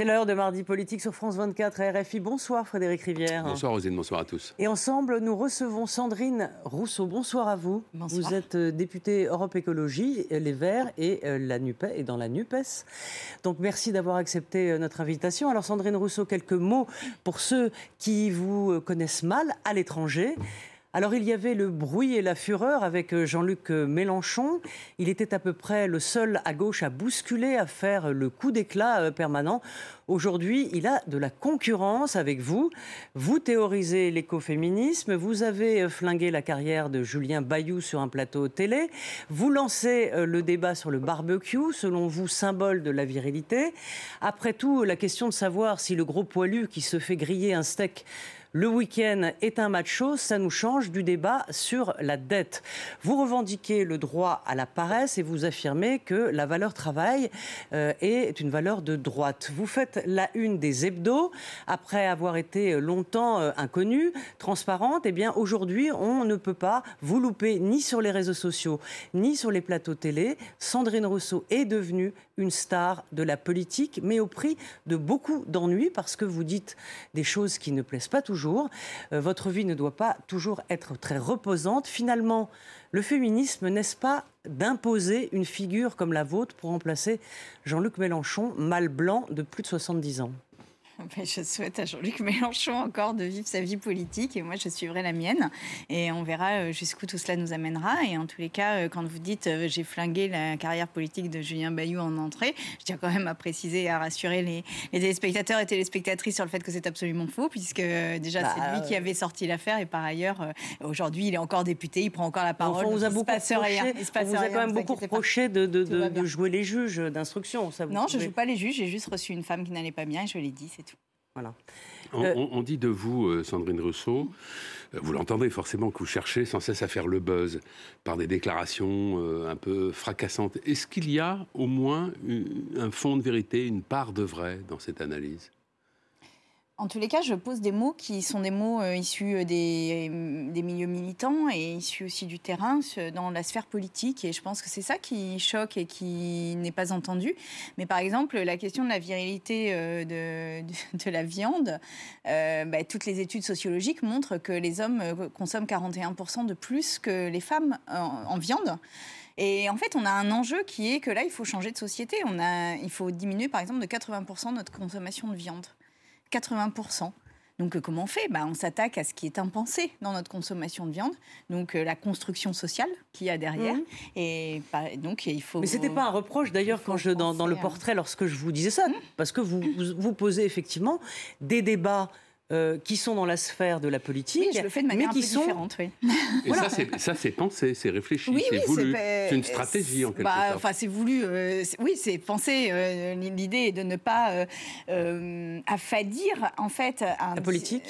C'est l'heure de mardi politique sur France 24 et RFI. Bonsoir Frédéric Rivière. Bonsoir Rosine, bonsoir à tous. Et ensemble, nous recevons Sandrine Rousseau. Bonsoir à vous. Bonsoir. Vous êtes euh, députée Europe Écologie, euh, Les Verts et euh, la NUPES et dans la NUPES. Donc merci d'avoir accepté notre invitation. Alors Sandrine Rousseau, quelques mots pour ceux qui vous connaissent mal à l'étranger. Alors il y avait le bruit et la fureur avec euh, Jean-Luc euh, Mélenchon. Il était à peu près le seul à gauche à bousculer, à faire le coup d'éclat euh, permanent. Aujourd'hui, il a de la concurrence avec vous. Vous théorisez l'écoféminisme, vous avez euh, flingué la carrière de Julien Bayou sur un plateau télé, vous lancez euh, le débat sur le barbecue, selon vous symbole de la virilité. Après tout, la question de savoir si le gros poilu qui se fait griller un steak le week-end est un macho, ça nous change du débat sur la dette. Vous revendiquez le droit à la paresse et vous affirmez que la valeur travail euh, est une valeur de droite. Vous faites la une des hebdos après avoir été longtemps euh, inconnue, transparente. Eh bien, aujourd'hui, on ne peut pas vous louper ni sur les réseaux sociaux, ni sur les plateaux télé. Sandrine Rousseau est devenue une star de la politique, mais au prix de beaucoup d'ennuis parce que vous dites des choses qui ne plaisent pas toujours. Euh, votre vie ne doit pas toujours être très reposante. Finalement, le féminisme, n'est-ce pas d'imposer une figure comme la vôtre pour remplacer Jean-Luc Mélenchon, mâle blanc de plus de 70 ans Ben, Je souhaite à Jean-Luc Mélenchon encore de vivre sa vie politique et moi je suivrai la mienne. Et on verra euh, jusqu'où tout cela nous amènera. Et en tous les cas euh, quand vous dites euh, j'ai flingué la carrière politique de Julien Bayou en entrée je tiens quand même à préciser et à rassurer les, les téléspectateurs et téléspectatrices sur le fait que c'est absolument faux puisque déjà Bah, c'est lui qui avait sorti l'affaire. Et par ailleurs aujourd'hui il est encore député il prend encore la parole Enfin, on vous a beaucoup reproché, on vous a quand même beaucoup reproché de, jouer les juges d'instruction. Non je pouvez- joue pas les juges j'ai juste reçu une femme qui n'allait pas bien et je l'ai dit c'est tout Voilà. On, Euh, on- on dit de vous, euh, Sandrine Rousseau, euh, vous l'entendez forcément, que vous cherchez sans cesse à faire le buzz par des déclarations un peu fracassantes. Est-ce qu'il y a au moins un fond de vérité, une part de vrai dans cette analyse? En tous les cas, je pose des mots qui sont des mots euh, issus des, euh, des milieux militants et issus aussi du terrain, dans la sphère politique. Et je pense que c'est ça qui choque et qui n'est pas entendu. Mais par exemple, la question de la virilité euh, de, la viande, euh, bah, toutes les études sociologiques montrent que les hommes euh, consomment 41% de plus que les femmes en, en viande. Et en fait, on a un enjeu qui est que là, il faut changer de société. On a, il faut diminuer, par exemple, de 80% notre consommation de viande. 80%. Donc euh, comment on fait? Bah, On s'attaque à ce qui est impensé dans notre consommation de viande, donc euh, la construction sociale qu'il y a derrière. Mhm. Et bah, donc il faut... Mais c'était pas un reproche d'ailleurs quand je dans, dans le portrait lorsque je vous disais ça, parce que vous, vous vous posez effectivement des débats euh, qui sont dans la sphère de la politique, Oui, je le fais de manière mais un qui peu sont différente, oui. Et ça, c'est- ça, c'est pensé, c'est réfléchi, Oui, c'est oui, voulu. C'est une stratégie, en quelque bah, sorte. Enfin, c'est voulu. euh, oui, c'est pensé. euh, L'idée est de ne pas euh, euh, affadir, en fait, un, La politique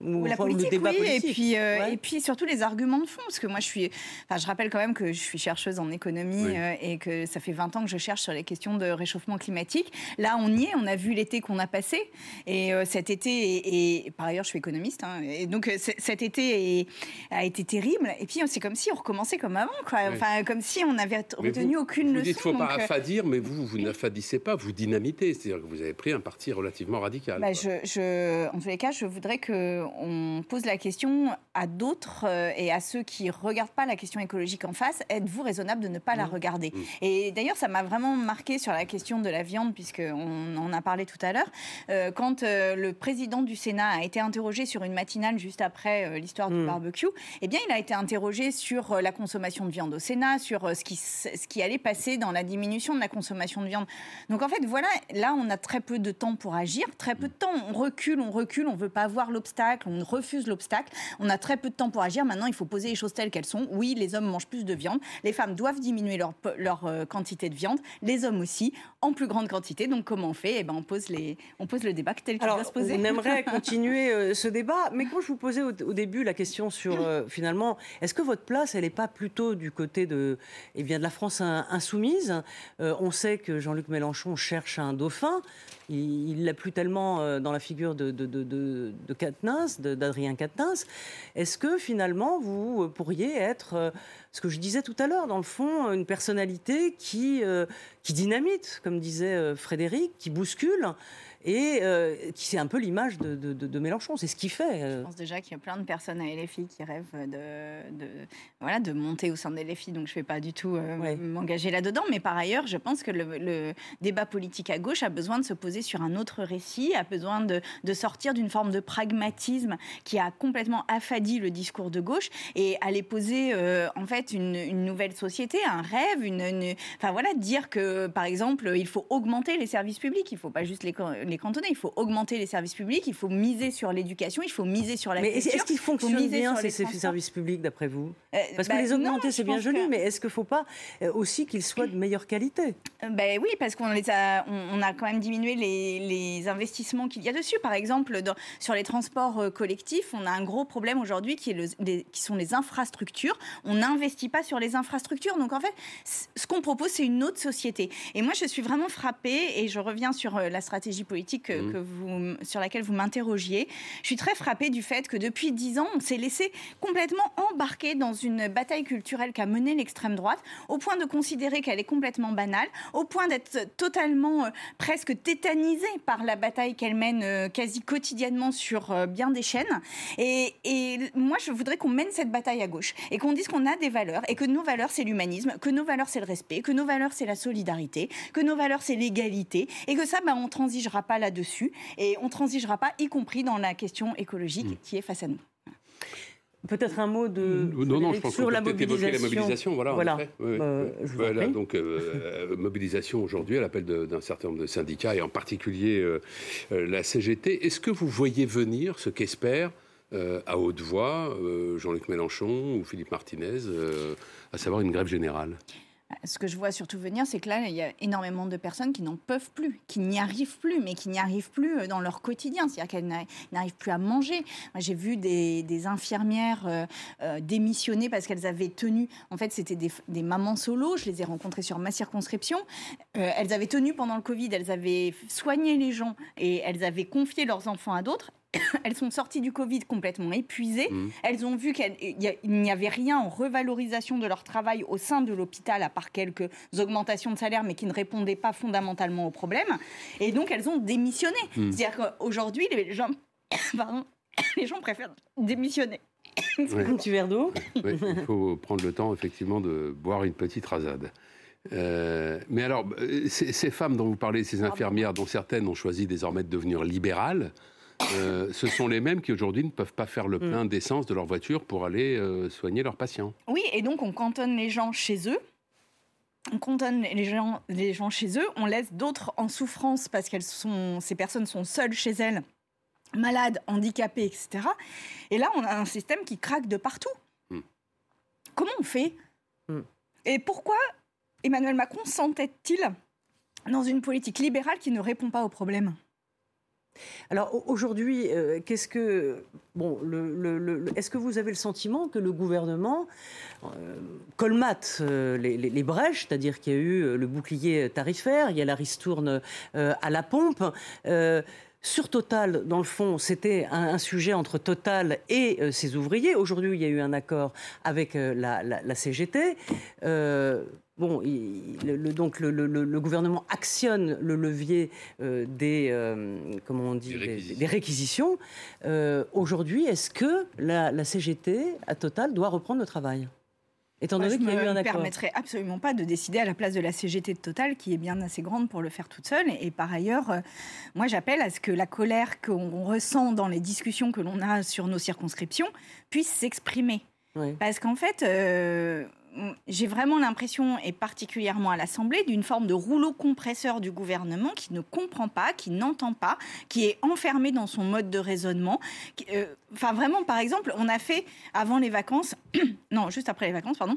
ou, la politique, le débat oui, politique. et puis euh, Ouais. et puis surtout les arguments de fond, parce que moi je suis, enfin je rappelle quand même que je suis chercheuse en économie Oui. euh, et que ça fait 20 ans que je cherche sur les questions de réchauffement climatique. Là on y est, on a vu l'été qu'on a passé et euh, cet été et, et- par ailleurs je suis économiste, hein, et donc cet été est- a été terrible. Et puis c'est comme si on recommençait comme avant, quoi. Oui. Enfin comme si on n'avait retenu vous- aucune Vous leçon. dites faut pas donc, affadir, mais vous, vous n'affadissez pas, vous dynamitez. C'est-à-dire que vous avez pris un parti relativement radical. Bah, quoi. je, je- en tous les cas, je voudrais qu'on pose la question à d'autres euh, et à ceux qui regardent pas la question écologique en face. Êtes-vous raisonnable de ne pas la regarder? Mmh. Et d'ailleurs, ça m'a vraiment marqué sur la question de la viande, puisqu'on en a parlé tout à l'heure. Euh, quand euh, le président du Sénat a été interrogé sur une matinale juste après euh, l'histoire du Mm. barbecue, eh bien, il a été interrogé sur euh, la consommation de viande au Sénat, sur euh, ce qui, ce qui allait passer dans la diminution de la consommation de viande. Donc en fait, voilà, là, on a très peu de temps pour agir, très peu de temps. On recule, on recule, on veut pas voir l'obstacle, l'obstacle, on refuse l'obstacle. On a très peu de temps pour agir. Maintenant, il faut poser les choses telles qu'elles sont. Oui, les hommes mangent plus de viande. Les femmes doivent diminuer leur, leur euh, quantité de viande. Les hommes aussi, en plus grande quantité. Donc, comment on fait? Eh ben, on, pose les, on pose le débat tel qu'il doit se poser. On aimerait continuer euh, ce débat. Mais quand je vous posais au, début la question sur, euh, finalement, est-ce que votre place, elle n'est pas plutôt du côté de, eh bien, de la France insoumise? On sait que Jean-Luc Mélenchon cherche un dauphin. Il l'a plus tellement dans la figure de, de, de, de d'Adrien Quatennens. Est-ce que finalement vous euh, pourriez être, euh, ce que je disais tout à l'heure, dans le fond, une personnalité qui, qui dynamite, comme disait Frédéric, qui bouscule et euh, qui c'est un peu l'image de, Mélenchon. C'est ce qu'il fait. Euh. Je pense déjà qu'il y a plein de personnes à LFI qui rêvent de, voilà, de monter au sein de LFI, donc je ne vais pas du tout euh, m'engager là-dedans. Mais par ailleurs, je pense que le, débat politique à gauche a besoin de se poser sur un autre récit, a besoin de, sortir d'une forme de pragmatisme qui a complètement affadi le discours de gauche et aller poser en fait une, nouvelle société, un rêve, une, enfin voilà, dire que par exemple il faut augmenter les services publics, il ne faut pas juste les les cantonner. Il faut augmenter les services publics, il faut miser sur l'éducation, il faut miser sur la mais est-ce qu'ils fonctionnent bien ces, services publics d'après vous euh, Parce que bah, les augmenter, c'est bien joli, mais est-ce qu'il ne faut pas euh, aussi qu'ils soient de meilleure qualité? Ben Oui, parce qu'on a, on, a quand même diminué les, investissements qu'il y a dessus. Par exemple, sur les transports collectifs, on a un gros problème aujourd'hui qui, qui sont les infrastructures. On n'investit pas sur les infrastructures. Donc en fait, ce qu'on propose, c'est une autre société. Et moi, je suis vraiment frappée, et je reviens sur la stratégie politique Mmh. que, vous, sur laquelle vous m'interrogiez. Je suis très frappée du fait que depuis dix ans, on s'est laissé complètement embarquer dans une bataille culturelle qu'a menée l'extrême droite, au point de considérer qu'elle est complètement banale, au point d'être totalement euh, presque tétanisée par la bataille qu'elle mène euh, quasi quotidiennement sur euh, bien des chaînes. Et, et moi, je voudrais qu'on mène cette bataille à gauche et qu'on dise qu'on a des valeurs et que nos valeurs, c'est l'humanisme, que nos valeurs, c'est le respect, que nos valeurs, c'est la solidarité, que nos valeurs, c'est l'égalité et que ça, ben, on transigera pas là-dessus et on transigera pas, y compris dans la question écologique mm. qui est face à nous. Peut-être un mot de non, non, je pense sur la mobilisation. la mobilisation. Voilà. voilà. voilà donc euh, mobilisation aujourd'hui à l'appel d'un certain nombre de syndicats et en particulier euh, euh, la CGT. Est-ce que vous voyez venir ce qu'espère à haute voix Jean-Luc Mélenchon ou Philippe Martinez, à savoir une grève générale? Ce que je vois surtout venir, c'est que là, il y a énormément de personnes qui n'en peuvent plus, qui n'y arrivent plus, mais qui n'y arrivent plus euh, dans leur quotidien. C'est-à-dire qu'elles n'arrivent plus à manger. J'ai vu des, infirmières euh, euh, démissionner parce qu'elles avaient tenu. En fait, c'était des, mamans solo. Je les ai rencontrées sur ma circonscription. elles avaient tenu pendant le Covid. Elles avaient soigné les gens et elles avaient confié leurs enfants à d'autres. elles sont sorties du Covid complètement épuisées. Mmh. Elles ont vu qu'il n'y avait rien en revalorisation de leur travail au sein de l'hôpital, à part quelques augmentations de salaire, mais qui ne répondaient pas fondamentalement au problème. Et donc, elles ont démissionné. Mmh. C'est-à-dire qu'aujourd'hui, les gens, les gens préfèrent démissionner. Un petit verre d'eau Il faut prendre le temps, effectivement, de boire une petite rasade. Euh, mais alors, ces, femmes dont vous parlez, ces infirmières, dont certaines ont choisi désormais de devenir libérales, euh, ce sont les mêmes qui aujourd'hui ne peuvent pas faire le mm. plein d'essence de leur voiture pour aller euh, soigner leurs patients. Oui, et donc on cantonne les gens chez eux. On cantonne les gens, les gens chez eux, on laisse d'autres en souffrance parce que ces personnes sont seules chez elles, malades, handicapées, etc. Et là, on a un système qui craque de partout. Mm. Comment on fait mm. Et pourquoi Emmanuel Macron s'entête-t-il dans une politique libérale qui ne répond pas aux problèmes alors aujourd'hui, euh, qu'est-ce que est-ce que vous avez le sentiment que le gouvernement euh, colmate euh, les, brèches, c'est-à-dire qu'il y a eu le bouclier tarifaire, il y a la ristourne à la pompe. Sur Total, dans le fond, c'était un, sujet entre Total et ses ouvriers. Aujourd'hui, il y a eu un accord avec la, CGT. Bon, le, donc le, gouvernement actionne le levier euh, des, euh, comment on dit, des réquisitions. Euh, aujourd'hui, est-ce que la, CGT, à Total, doit reprendre le travail? Étant donné qu'il y a eu un accord. Je ne me permettrai absolument pas de décider à la place de la CGT de Total, qui est bien assez grande pour le faire toute seule. Et, par ailleurs, moi, j'appelle à ce que la colère qu'on ressent dans les discussions que l'on a sur nos circonscriptions puisse s'exprimer. Parce qu'en fait, j'ai vraiment l'impression, et particulièrement à l'Assemblée, d'une forme de rouleau compresseur du gouvernement qui ne comprend pas, qui n'entend pas, qui est enfermé dans son mode de raisonnement. Euh, enfin, vraiment, par exemple, on a fait avant les vacances, non, juste après les vacances, pardon,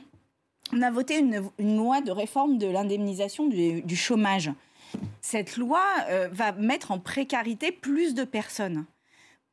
on a voté une, loi de réforme de l'indemnisation du, chômage. Cette loi euh, va mettre en précarité plus de personnes.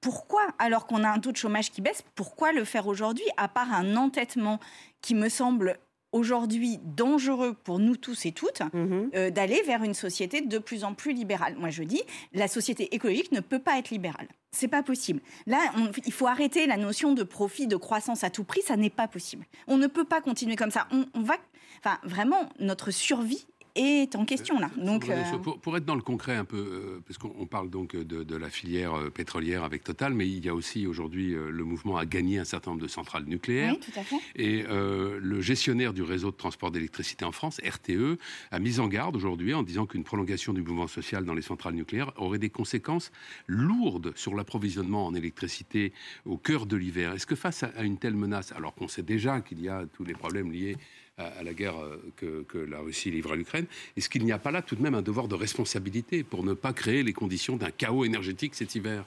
Pourquoi, alors qu'on a un taux de chômage qui baisse, pourquoi le faire aujourd'hui, à part un entêtement qui me semble aujourd'hui dangereux pour nous tous et toutes mhm. euh, d'aller vers une société de plus en plus libérale? Moi, je dis, la société écologique ne peut pas être libérale. C'est pas possible. Là, il faut arrêter la notion de profit, de croissance à tout prix. Ça n'est pas possible. On ne peut pas continuer comme ça. On, on va, enfin, vraiment, notre survie est en question là. Donc, euh, pour, être dans le concret un peu, euh, parce qu'on parle donc de, la filière euh, pétrolière avec Total, mais il y a aussi aujourd'hui le mouvement à gagner un certain nombre de centrales nucléaires. Oui, tout à fait. Et le gestionnaire du réseau de transport d'électricité en France, RTE, a mis en garde aujourd'hui en disant qu'une prolongation du mouvement social dans les centrales nucléaires aurait des conséquences lourdes sur l'approvisionnement en électricité au cœur de l'hiver. Est-ce que face à une telle menace, alors qu'on sait déjà qu'il y a tous les problèmes liés à, la guerre euh, que, la Russie livre à l'Ukraine, est-ce qu'il n'y a pas là tout de même un devoir de responsabilité pour ne pas créer les conditions d'un chaos énergétique cet hiver?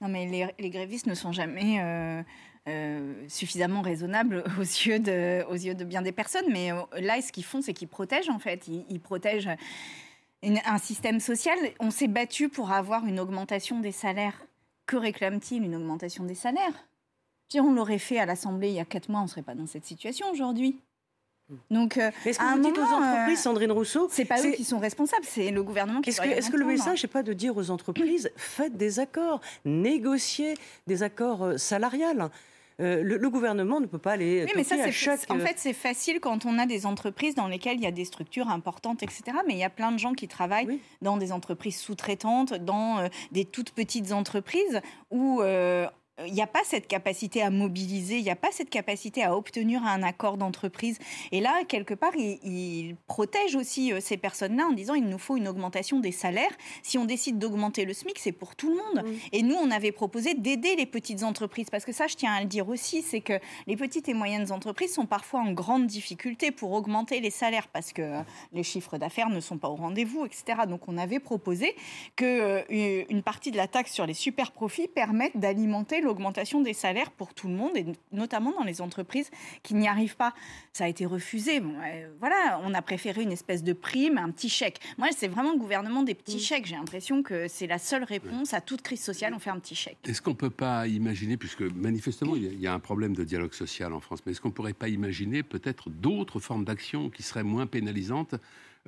Non, mais les, grévistes ne sont jamais euh, euh, suffisamment raisonnables aux yeux, de, aux yeux de bien des personnes. Mais là, ce qu'ils font, c'est qu'ils protègent, en fait. Ils, protègent un système social. On s'est battu pour avoir une augmentation des salaires. Que réclame-t-il Une augmentation des salaires? Si on l'aurait fait à l'Assemblée il y a quatre mois, on ne serait pas dans cette situation aujourd'hui. Donc, euh, est-ce que vous dites aux entreprises, euh, Sandrine Rousseau C'est pas eux qui sont responsables, c'est le gouvernement qui. Est-ce que, est que, le message n'est pas de dire aux entreprises faites des accords, négociez des accords euh, salariales le, gouvernement ne peut pas aller. Oui, mais ça, En fait, c'est facile quand on a des entreprises dans lesquelles il y a des structures importantes, etc. Mais il y a plein de gens qui travaillent dans des entreprises sous-traitantes, dans des toutes petites entreprises où il n'y a pas cette capacité à mobiliser, il n'y a pas cette capacité à obtenir un accord d'entreprise. Et là, quelque part, il, protège aussi euh, ces personnes-là en disant il nous faut une augmentation des salaires. Si on décide d'augmenter le SMIC, c'est pour tout le monde. Et nous, on avait proposé d'aider les petites entreprises. Parce que ça, je tiens à le dire aussi, c'est que les petites et moyennes entreprises sont parfois en grande difficulté pour augmenter les salaires parce que euh, les chiffres d'affaires ne sont pas au rendez-vous, etc. Donc, on avait proposé qu'une euh, partie de la taxe sur les super profits permette d'alimenter le augmentation des salaires pour tout le monde, et notamment dans les entreprises qui n'y arrivent pas. Ça a été refusé. Bon, voilà, on a préféré une espèce de prime, un petit chèque. Moi, c'est vraiment le gouvernement des petits mm. chèques. J'ai l'impression que c'est la seule réponse à toute crise sociale. On fait un petit chèque. Est-ce qu'on ne peut pas imaginer, puisque manifestement, il y a un problème de dialogue social en France, mais est-ce qu'on ne pourrait pas imaginer peut-être d'autres formes d'action qui seraient moins pénalisantes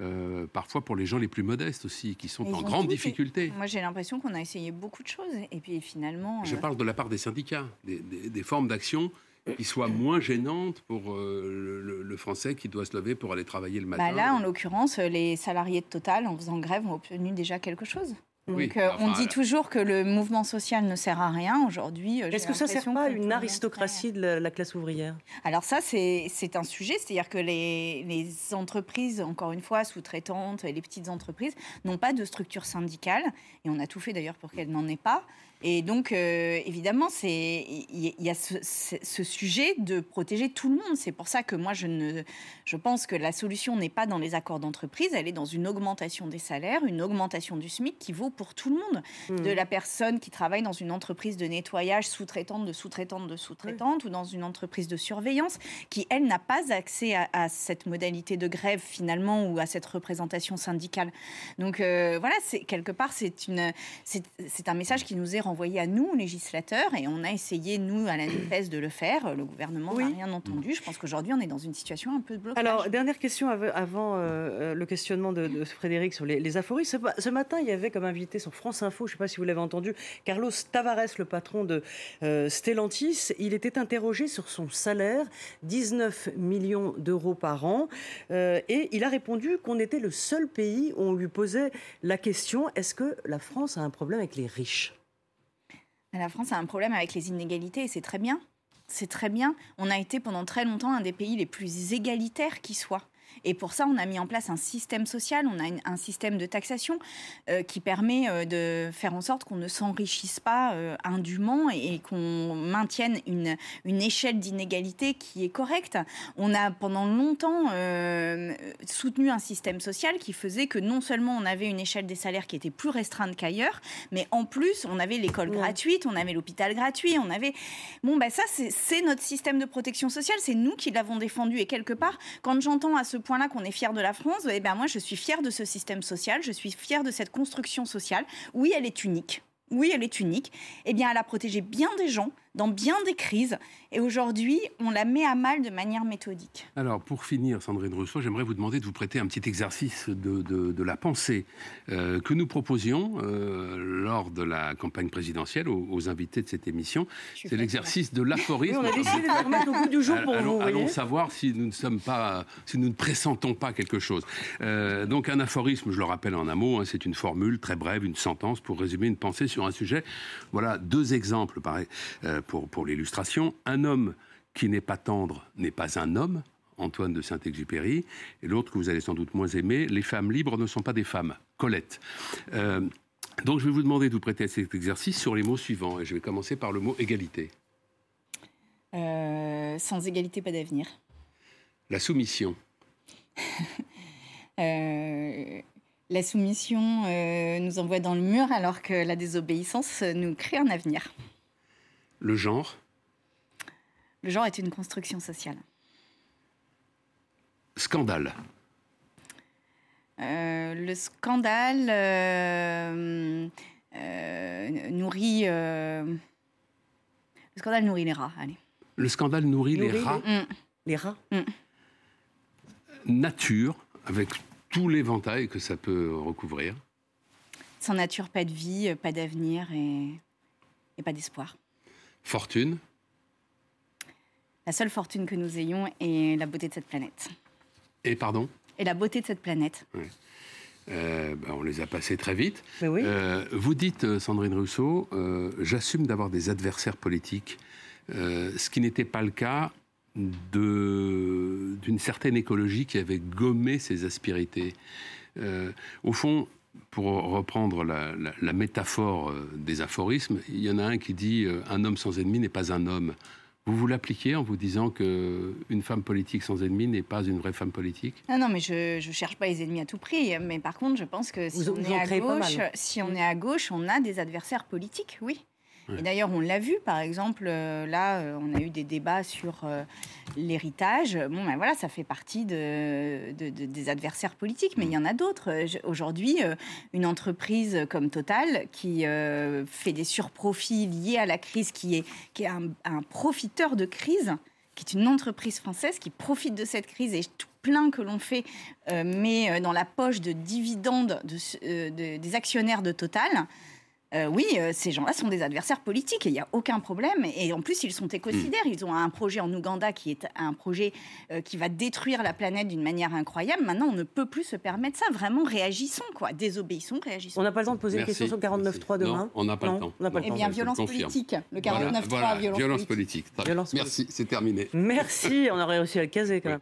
euh, parfois pour les gens les plus modestes aussi, qui sont en grande difficulté. Moi, j'ai l'impression qu'on a essayé beaucoup de choses, et puis finalement... Je euh, parle de la part des syndicats, des, formes d'action qui soient moins gênantes pour euh, le, Français qui doit se lever pour aller travailler le bah matin. là, en l'occurrence, les salariés de Total, en faisant grève, ont obtenu déjà quelque chose. Donc, euh, on dit toujours que le mouvement social ne sert à rien. Aujourd'hui, euh, est-ce que ça ne sert pas à une aristocratie de la, classe ouvrière? Alors ça, c'est un sujet, c'est-à-dire que les, les, entreprises, encore une fois, sous-traitantes, les petites entreprises, n'ont pas de structure syndicale, et on a tout fait d'ailleurs pour qu'elles n'en aient pas. Et donc, euh, évidemment, il y, a ce, sujet de protéger tout le monde. C'est pour ça que moi, je, ne, je pense que la solution n'est pas dans les accords d'entreprise, elle est dans une augmentation des salaires, une augmentation du SMIC qui vaut pour tout le monde. Mmh. De la personne qui travaille dans une entreprise de nettoyage sous-traitante, de sous-traitante, de sous-traitante, ou dans une entreprise de surveillance, qui, elle, n'a pas accès à, cette modalité de grève, finalement, ou à cette représentation syndicale. Donc, euh, voilà, quelque part, c'est un message qui nous est rendu envoyé à nous, législateurs, et on a essayé, nous, à la NUPES, de le faire. Le gouvernement n'a rien entendu. Je pense qu'aujourd'hui, on est dans une situation un peu de blocage. Alors, dernière question avant euh, euh, le questionnement de, Frédéric sur les, aphories. Ce, matin, il y avait comme invité sur France Info, je ne sais pas si vous l'avez entendu, Carlos Tavares, le patron de euh, Stellantis. Il était interrogé sur son salaire, 19 millions d'euros par an, et il a répondu qu'on était le seul pays où on lui posait la question est-ce que la France a un problème avec les riches? La France a un problème avec les inégalités et c'est très bien. C'est très bien. On a été pendant très longtemps un des pays les plus égalitaires qui soit. Et pour ça, on a mis en place un système social, on a un système de taxation euh, qui permet euh, de faire en sorte qu'on ne s'enrichisse pas euh, indûment et, qu'on maintienne une, une échelle d'inégalité qui est correcte. On a pendant longtemps soutenu un système social qui faisait que non seulement on avait une échelle des salaires qui était plus restreinte qu'ailleurs, mais en plus, on avait l'école gratuite, on avait l'hôpital gratuit, on avait... Bon, ben ça, c'est notre système de protection sociale, c'est nous qui l'avons défendu. Et quelque part, quand j'entends à ce point-là qu'on est fier de la France, eh ben moi, je suis fier de ce système social, je suis fier de cette construction sociale. Oui, elle est unique. Oui, elle est unique. Eh bien, elle a protégé bien des gens dans bien des crises. Et aujourd'hui, on la met à mal de manière méthodique. Alors, pour finir, Sandrine Rousseau, j'aimerais vous demander de vous prêter un petit exercice de, de, la pensée euh, que nous proposions euh, lors de la campagne présidentielle aux, invités de cette émission. C'est l'exercice de l'aphorisme. on a décidé de remettre au bout du jour pour allons, vous. Allons savoir si nous ne sommes pas, si nous ne pressentons pas quelque chose. Euh, donc, un aphorisme, je le rappelle en un mot, hein, c'est une formule très brève, une sentence pour résumer une pensée sur un sujet. Voilà deux exemples, pareil pour, l'illustration. Un homme qui n'est pas tendre n'est pas un homme, Antoine de Saint-Exupéry, et l'autre que vous allez sans doute moins aimer, les femmes libres ne sont pas des femmes, Colette. Euh, donc je vais vous demander de vous prêter à cet exercice sur les mots suivants, et je vais commencer par le mot égalité. Euh, sans égalité, pas d'avenir. La soumission. Euh, la soumission nous envoie dans le mur alors que la désobéissance nous crée un avenir. Le genre Le genre est une construction sociale. Scandale euh, Le scandale euh, euh, nourrit. le scandale nourrit les rats, allez. Le scandale nourrit, les rats mm. Les rats? Mm. Nature, avec tout l'éventail que ça peut recouvrir. Sans nature, pas de vie, pas d'avenir et pas d'espoir. Fortune La seule fortune que nous ayons est la beauté de cette planète. Et pardon? Et la beauté de cette planète. Euh, ben, on les a passés très vite. Oui. Euh, vous dites, euh, Sandrine Rousseau, j'assume d'avoir des adversaires politiques, ce qui n'était pas le cas d'une certaine écologie qui avait gommé ses aspérités. au fond, pour reprendre la, métaphore euh, des aphorismes, il y en a un qui dit euh, un homme sans ennemi n'est pas un homme. Vous vous l'appliquez en vous disant que une femme politique sans ennemi n'est pas une vraie femme politique? Non, non, mais je ne cherche pas les ennemis à tout prix. Mais par contre, je pense que si, on, est à gauche, si on est à gauche, on a des adversaires politiques, oui. Et d'ailleurs, on l'a vu, par exemple, euh, là, euh, on a eu des débats sur euh, l'héritage. Bon, ben voilà, ça fait partie de, des adversaires politiques, mais il y en a d'autres. Aujourd'hui, une entreprise comme Total, qui fait des surprofits liés à la crise, qui est, un, profiteur de crise, qui est une entreprise française qui profite de cette crise et tout plein que l'on fait, mais dans la poche de dividendes des actionnaires de Total. Euh, oui, euh, ces gens-là sont des adversaires politiques et il n'y a aucun problème. Et en plus, ils sont écocidaires. Ils ont un projet en Ouganda qui est un projet euh, qui va détruire la planète d'une manière incroyable. Maintenant, on ne peut plus se permettre ça. Vraiment, réagissons, quoi. Désobéissons, réagissons. On n'a pas le temps de poser une question sur 49.3 demain Non, on n'a pas, le temps. eh bien, violence politique. Le 49.3, violence, politique. Merci, c'est terminé. Merci, on aurait réussi à le caser quand même.